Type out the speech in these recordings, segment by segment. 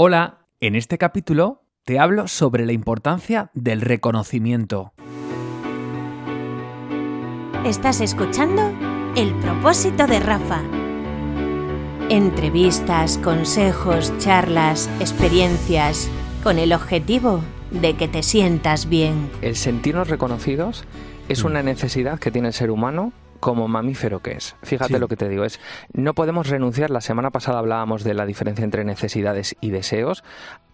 Hola, en este capítulo te hablo sobre la importancia del reconocimiento. Estás escuchando El propósito de Rafa. Entrevistas, consejos, charlas, experiencias, con el objetivo de que te sientas bien. El sentirnos reconocidos es una necesidad que tiene el ser humano como mamífero que es. Fíjate Sí. lo que te digo, es no podemos renunciar, la semana pasada hablábamos de la diferencia entre necesidades y deseos,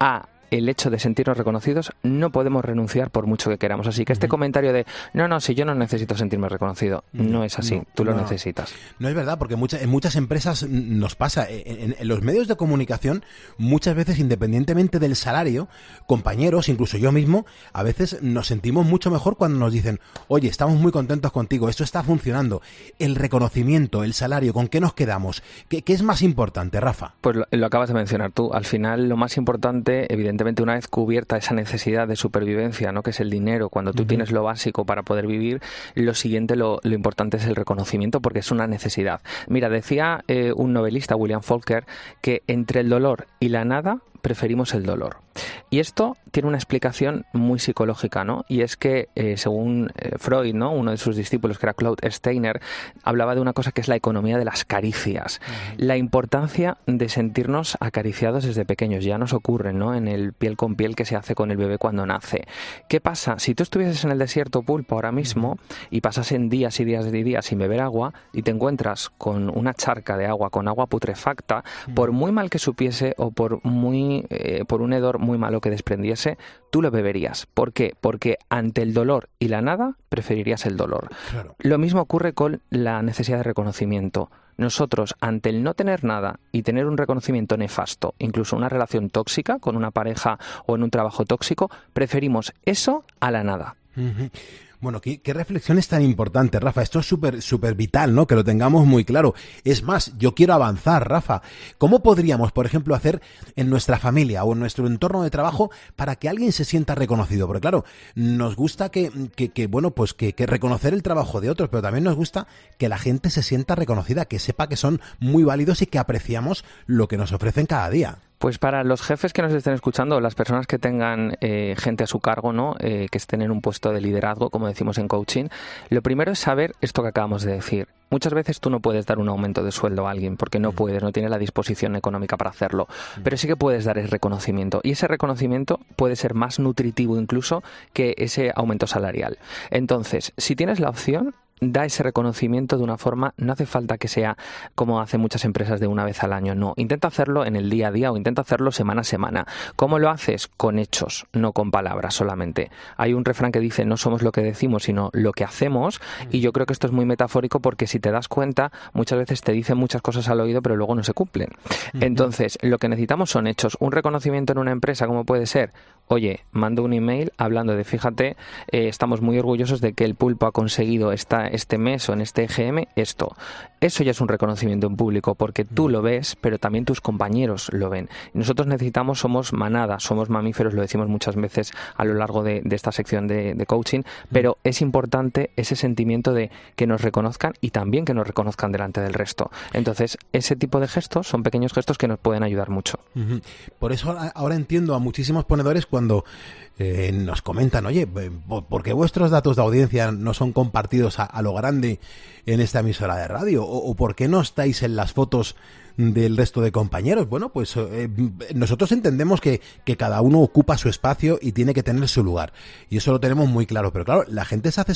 a el hecho de sentirnos reconocidos, no podemos renunciar por mucho que queramos. Así que este comentario de, no, no, si yo no necesito sentirme reconocido, no es así, no, tú lo no. necesitas. No es verdad, porque en muchas empresas nos pasa. En, en- en los medios de comunicación, muchas veces, independientemente del salario, compañeros, incluso yo mismo, a veces nos sentimos mucho mejor cuando nos dicen, oye, estamos muy contentos contigo, esto está funcionando. El reconocimiento, el salario, ¿con qué nos quedamos? ¿Qué, qué es más importante, Rafa? Pues lo, lo acabas de mencionar tú. Al final, lo más importante, evidentemente, una vez cubierta esa necesidad de supervivencia, ¿no? que es el dinero, cuando tú tienes lo básico para poder vivir, lo siguiente, lo, lo importante es el reconocimiento, porque es una necesidad. Mira, decía eh, un novelista, William Faulkner, que entre el dolor y la nada preferimos el dolor. Y esto tiene una explicación muy psicológica, ¿no? Y es que, eh, según eh, Freud, ¿no? Uno de sus discípulos, que era Claude Steiner, hablaba de una cosa que es la economía de las caricias. La importancia de sentirnos acariciados desde pequeños. Ya nos ocurre, ¿no? En el piel con piel que se hace con el bebé cuando nace. ¿Qué pasa? Si tú estuvieses en el desierto pulpo ahora mismo y pasasen días y días y días sin beber agua y te encuentras con una charca de agua, con agua putrefacta, por muy mal que supiese o por muy eh, por un hedor muy malo que desprendiese, tú lo beberías. ¿Por qué? Porque ante el dolor y la nada preferirías el dolor. Claro. Lo mismo ocurre con la necesidad de reconocimiento. Nosotros, ante el no tener nada y tener un reconocimiento nefasto, incluso una relación tóxica con una pareja o en un trabajo tóxico, preferimos eso a la nada. Bueno, ¿qué, qué reflexión es tan importante, Rafa. Esto es súper, súper vital, ¿no? Que lo tengamos muy claro. Es más, yo quiero avanzar, Rafa. ¿Cómo podríamos, por ejemplo, hacer en nuestra familia o en nuestro entorno de trabajo para que alguien se sienta reconocido? Porque claro, nos gusta que, que, que, bueno, pues que, que reconocer el trabajo de otros, pero también nos gusta que la gente se sienta reconocida, que sepa que son muy válidos y que apreciamos lo que nos ofrecen cada día. Pues para los jefes que nos estén escuchando, las personas que tengan eh, gente a su cargo, ¿no? Eh, que estén en un puesto de liderazgo, como decimos en coaching, lo primero es saber esto que acabamos de decir. Muchas veces tú no puedes dar un aumento de sueldo a alguien porque no puedes, no tienes la disposición económica para hacerlo, pero sí que puedes dar el reconocimiento y ese reconocimiento puede ser más nutritivo incluso que ese aumento salarial. Entonces, si tienes la opción, da ese reconocimiento de una forma, no hace falta que sea como hacen muchas empresas de una vez al año, no, intenta hacerlo en el día a día o intenta hacerlo semana a semana. ¿Cómo lo haces? Con hechos, no con palabras solamente. Hay un refrán que dice no somos lo que decimos, sino lo que hacemos y yo creo que esto es muy metafórico porque si te das cuenta, muchas veces te dicen muchas cosas al oído pero luego no se cumplen. Entonces, lo que necesitamos son hechos. Un reconocimiento en una empresa, ¿cómo puede ser? Oye, mando un email hablando de, fíjate, eh, estamos muy orgullosos de que el pulpo ha conseguido esta, este mes o en este EGM esto. Eso ya es un reconocimiento en público porque tú lo ves, pero también tus compañeros lo ven. Nosotros necesitamos, somos manada, somos mamíferos, lo decimos muchas veces a lo largo de, de esta sección de, de coaching, pero es importante ese sentimiento de que nos reconozcan y también que nos reconozcan delante del resto. Entonces, ese tipo de gestos son pequeños gestos que nos pueden ayudar mucho. Por eso ahora, entiendo a muchísimos ponedores cuando eh, nos comentan, oye, eh, ¿por por qué vuestros datos de audiencia no son compartidos a, a lo grande en esta emisora de radio? ¿O, por qué no estáis en las fotos del resto de compañeros? Bueno, pues eh, nosotros entendemos que, que cada uno ocupa su espacio y tiene que tener su lugar. Y eso lo tenemos muy claro. Pero claro, la gente se hace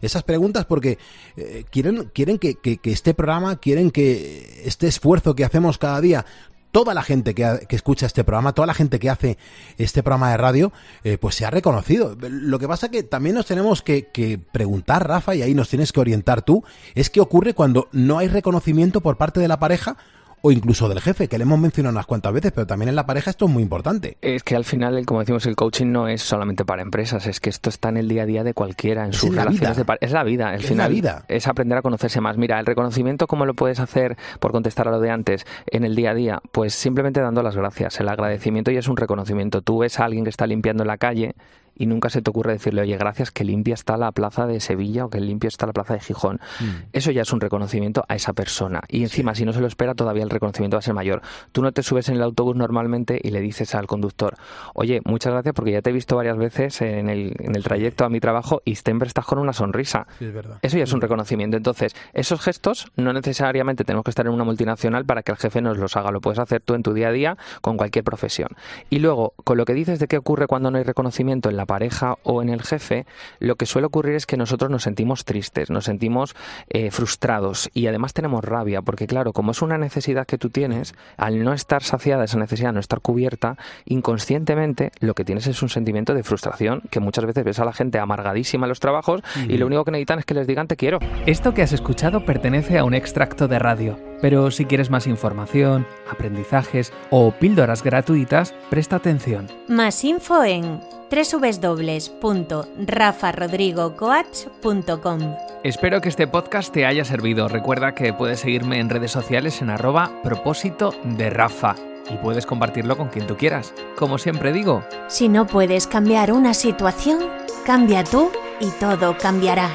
esas preguntas porque eh, quieren, quieren que- que este programa, quieren que este esfuerzo que hacemos cada día toda la gente que, que escucha este programa, toda la gente que hace este programa de radio, eh, pues se ha reconocido. Lo que pasa que también nos tenemos que, que preguntar, Rafa, y ahí nos tienes que orientar tú, es qué ocurre cuando no hay reconocimiento por parte de la pareja o incluso del jefe, que le hemos mencionado unas cuantas veces, pero también en la pareja esto es muy importante. Es que al final, como decimos, el coaching no es solamente para empresas, es que esto está en el día a día de cualquiera, en sus en la relaciones de pareja. Es la vida, al Es final. la vida. Es aprender a conocerse más. Mira, el reconocimiento, ¿cómo lo puedes hacer, por contestar a lo de antes, en el día a día? Pues simplemente dando las gracias. El agradecimiento ya es un reconocimiento. Tú ves a alguien que está limpiando la calle y nunca se te ocurre decirle, oye, gracias que limpia está la plaza de Sevilla o que limpia está la plaza de Gijón. Mm. Eso ya es un reconocimiento a esa persona. Y encima, si no se lo espera, todavía el reconocimiento va a ser mayor. Tú no te subes en el autobús normalmente y le dices al conductor, oye, muchas gracias porque ya te he visto varias veces en el, en el trayecto a mi trabajo y siempre estás con una sonrisa. es verdad. Eso ya es un reconocimiento. Entonces, esos gestos no necesariamente tenemos que estar en una multinacional para que el jefe nos los haga. Lo puedes hacer tú en tu día a día con cualquier profesión. Y luego, con lo que dices de qué ocurre cuando no hay reconocimiento en la pareja o en el jefe, lo que suele ocurrir es que nosotros nos sentimos tristes, nos sentimos eh, frustrados y además tenemos rabia, porque claro, como es una necesidad que tú tienes, al no estar saciada esa necesidad, no estar cubierta, inconscientemente lo que tienes es un sentimiento de frustración que muchas veces ves a la gente amargadísima en los trabajos y lo único que necesitan es que les digan te quiero. Esto que has escuchado pertenece a un extracto de radio, pero si quieres más información, aprendizajes o píldoras gratuitas, presta atención. Más info en www.rafarodrigocoach.com. Espero que este podcast te haya servido. Recuerda que puedes seguirme en redes sociales en arroba propósito de Rafa y puedes compartirlo con quien tú quieras. Como siempre digo, si no puedes cambiar una situación, cambia tú y todo cambiará.